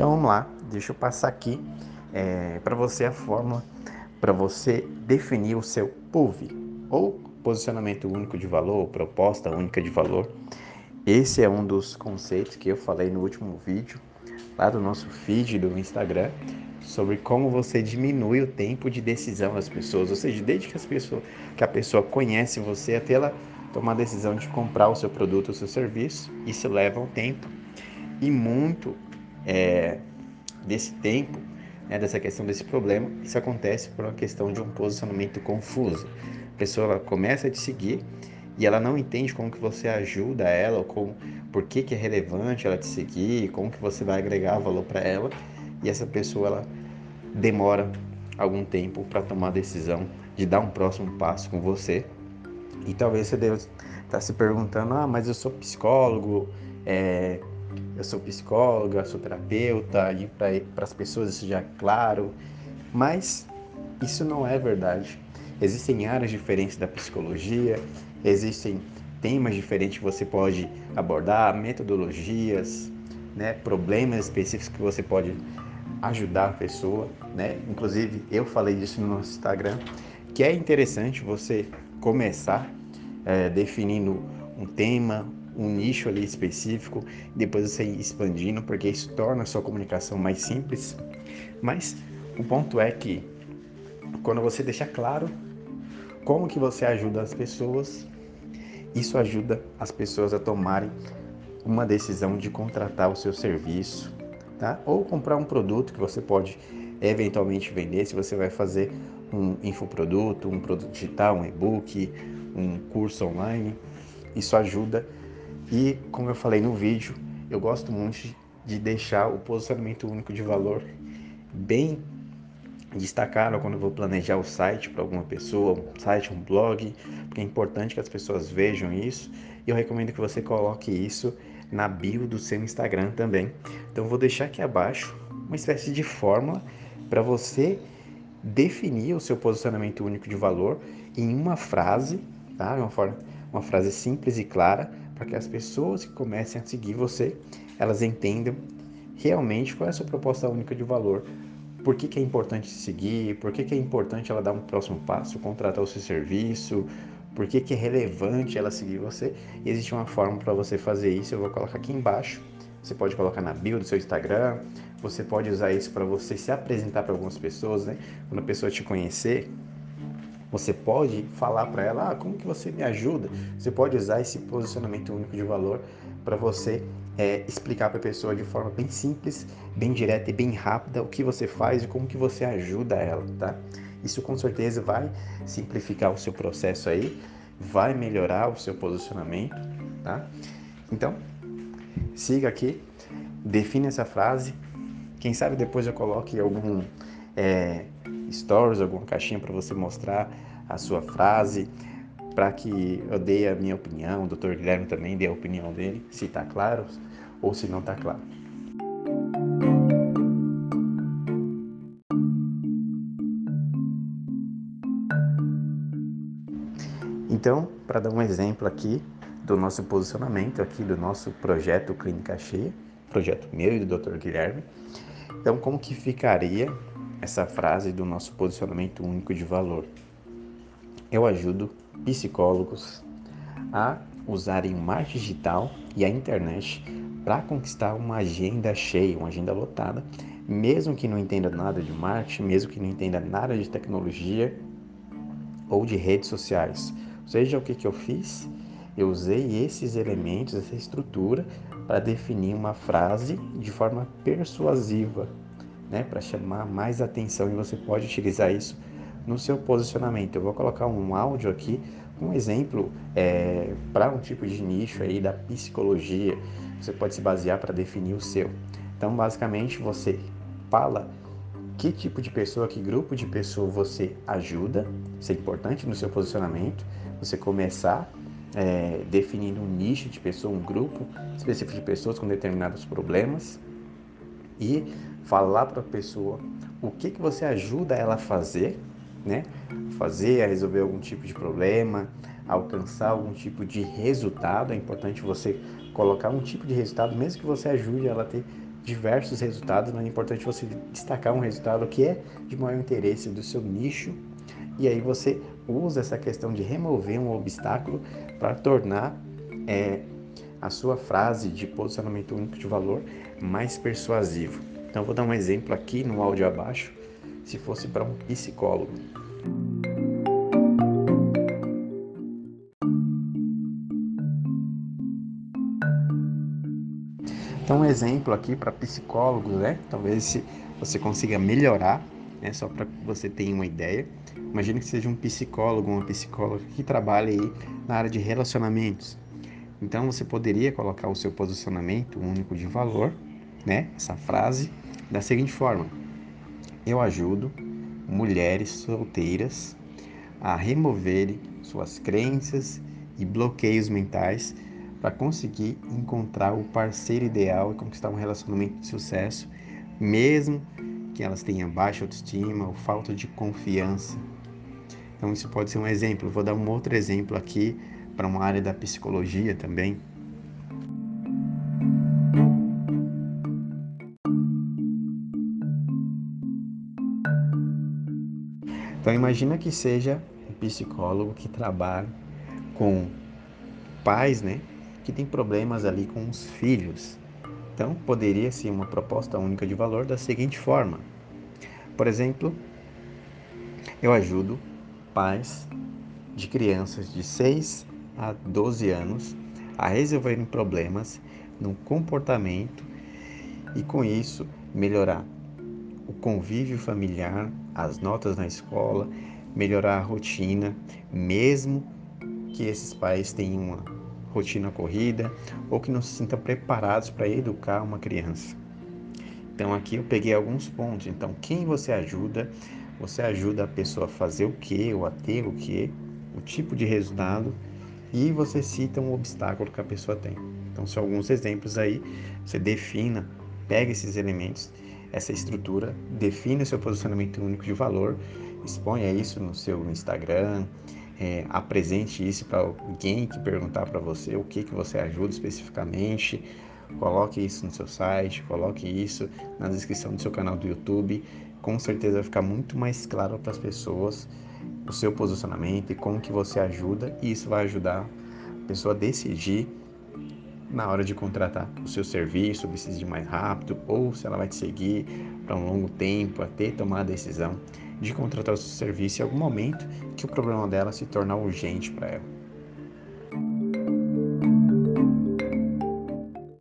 Então vamos lá, deixa eu passar aqui é, para você a fórmula para você definir o seu PUV, ou posicionamento único de valor, proposta única de valor. Esse é um dos conceitos que eu falei no último vídeo, lá do nosso feed do Instagram, sobre como você diminui o tempo de decisão das pessoas, ou seja, desde que, as pessoas, que a pessoa conhece você até ela tomar a decisão de comprar o seu produto ou seu serviço, isso leva um tempo. E muito é, desse tempo né, dessa questão desse problema, isso acontece por uma questão de um posicionamento confuso. A pessoa começa a te seguir e ela não entende como que você ajuda ela, ou como, por que, que é relevante ela te seguir, como que você vai agregar valor para ela, e essa pessoa ela demora algum tempo para tomar a decisão de dar um próximo passo com você. E talvez você deva estar tá se perguntando, ah, mas eu sou psicólogo, é, eu sou psicóloga, sou terapeuta, e para as pessoas isso já é claro, mas isso não é verdade. Existem áreas diferentes da psicologia, existem temas diferentes que você pode abordar, metodologias, né, problemas específicos que você pode ajudar a pessoa, né? Inclusive eu falei disso no nosso Instagram, que é interessante você começar é, definindo um tema, um nicho ali específico, depois você ir expandindo, porque isso torna a sua comunicação mais simples. Mas o ponto é que quando você deixa claro como que você ajuda as pessoas, isso ajuda as pessoas a tomarem uma decisão de contratar o seu serviço, tá? Ou comprar um produto que você pode eventualmente vender, se você vai fazer um infoproduto, um produto digital, um e-book, um curso online. Isso ajuda e como eu falei no vídeo, eu gosto muito de deixar o posicionamento único de valor bem destacado quando eu vou planejar o site para alguma pessoa, um site, um blog, porque é importante que as pessoas vejam isso. E eu recomendo que você coloque isso na bio do seu Instagram também. Então vou deixar aqui abaixo uma espécie de fórmula para você definir o seu posicionamento único de valor em uma frase, tá? Uma, forma, uma frase simples e clara para que as pessoas que comecem a seguir você, elas entendam realmente qual é a sua proposta única de valor, por que, que é importante seguir, por que, que é importante ela dar um próximo passo, contratar o seu serviço, por que, que é relevante ela seguir você. E existe uma forma para você fazer isso, eu vou colocar aqui embaixo. Você pode colocar na bio do seu Instagram, você pode usar isso para você se apresentar para algumas pessoas, né? Quando a pessoa te conhecer, você pode falar para ela, ah, como que você me ajuda? Você pode usar esse posicionamento único de valor para você é, explicar para a pessoa de forma bem simples, bem direta e bem rápida o que você faz e como que você ajuda ela, tá? Isso com certeza vai simplificar o seu processo aí, vai melhorar o seu posicionamento, tá? Então, siga aqui, define essa frase. Quem sabe depois eu coloque algum é, stories, alguma caixinha para você mostrar a sua frase, para que eu dê a minha opinião, o Dr. Guilherme também dê a opinião dele, se está claro ou se não está claro. Então, para dar um exemplo aqui do nosso posicionamento aqui do nosso projeto Clínica Cheia, projeto meu e do Dr. Guilherme. Então, como que ficaria essa frase do nosso posicionamento único de valor. Eu ajudo psicólogos a usarem o marketing digital e a internet para conquistar uma agenda cheia, uma agenda lotada, mesmo que não entenda nada de marketing, mesmo que não entenda nada de tecnologia ou de redes sociais. Ou seja, o que, que eu fiz? Eu usei esses elementos, essa estrutura, para definir uma frase de forma persuasiva, né, para chamar mais atenção e você pode utilizar isso no seu posicionamento. Eu vou colocar um áudio aqui, um exemplo é, para um tipo de nicho aí da psicologia. Você pode se basear para definir o seu. Então, basicamente, você fala que tipo de pessoa, que grupo de pessoa você ajuda. Isso é importante no seu posicionamento. Você começar é, definindo um nicho de pessoa, um grupo específico de pessoas com determinados problemas e falar para a pessoa o que, que você ajuda ela a fazer, né? Fazer, a resolver algum tipo de problema, alcançar algum tipo de resultado, é importante você colocar um tipo de resultado, mesmo que você ajude ela a ter diversos resultados, mas é importante você destacar um resultado que é de maior interesse do seu nicho. E aí você usa essa questão de remover um obstáculo para tornar é, a sua frase de posicionamento único de valor mais persuasivo. Então vou dar um exemplo aqui no áudio abaixo, se fosse para um psicólogo. Então, um exemplo aqui para psicólogos, né? Talvez você consiga melhorar, né? Só para você tenha uma ideia. Imagine que seja um psicólogo, uma psicóloga que trabalhe aí na área de relacionamentos. Então, você poderia colocar o seu posicionamento único de valor, né? Essa frase da seguinte forma: Eu ajudo mulheres solteiras a removerem suas crenças e bloqueios mentais para conseguir encontrar o parceiro ideal e conquistar um relacionamento de sucesso, mesmo que elas tenham baixa autoestima ou falta de confiança. Então, isso pode ser um exemplo. Vou dar um outro exemplo aqui para uma área da psicologia também. Então imagina que seja um psicólogo que trabalha com pais, né, que tem problemas ali com os filhos. Então, poderia ser uma proposta única de valor da seguinte forma: por exemplo, eu ajudo pais de crianças de 6 a 12 anos a resolverem problemas no comportamento e, com isso, melhorar o convívio familiar, as notas na escola, melhorar a rotina, mesmo que esses pais tenham uma rotina corrida ou que não se sintam preparados para educar uma criança. Então aqui eu peguei alguns pontos. Então quem você ajuda? Você ajuda a pessoa a fazer o que ou a ter o que, o tipo de resultado e você cita um obstáculo que a pessoa tem. Então são alguns exemplos aí. Você defina, pega esses elementos, essa estrutura, define o seu posicionamento único de valor, exponha isso no seu Instagram, é, apresente isso para alguém que perguntar para você o que, que você ajuda especificamente. Coloque isso no seu site, coloque isso na descrição do seu canal do YouTube. Com certeza vai ficar muito mais claro para as pessoas o seu posicionamento e como que você ajuda. E isso vai ajudar a pessoa a decidir na hora de contratar o seu serviço, se de mais rápido ou se ela vai te seguir para um longo tempo até tomar a decisão de contratar o seu serviço em algum momento que o problema dela se tornar urgente para ela.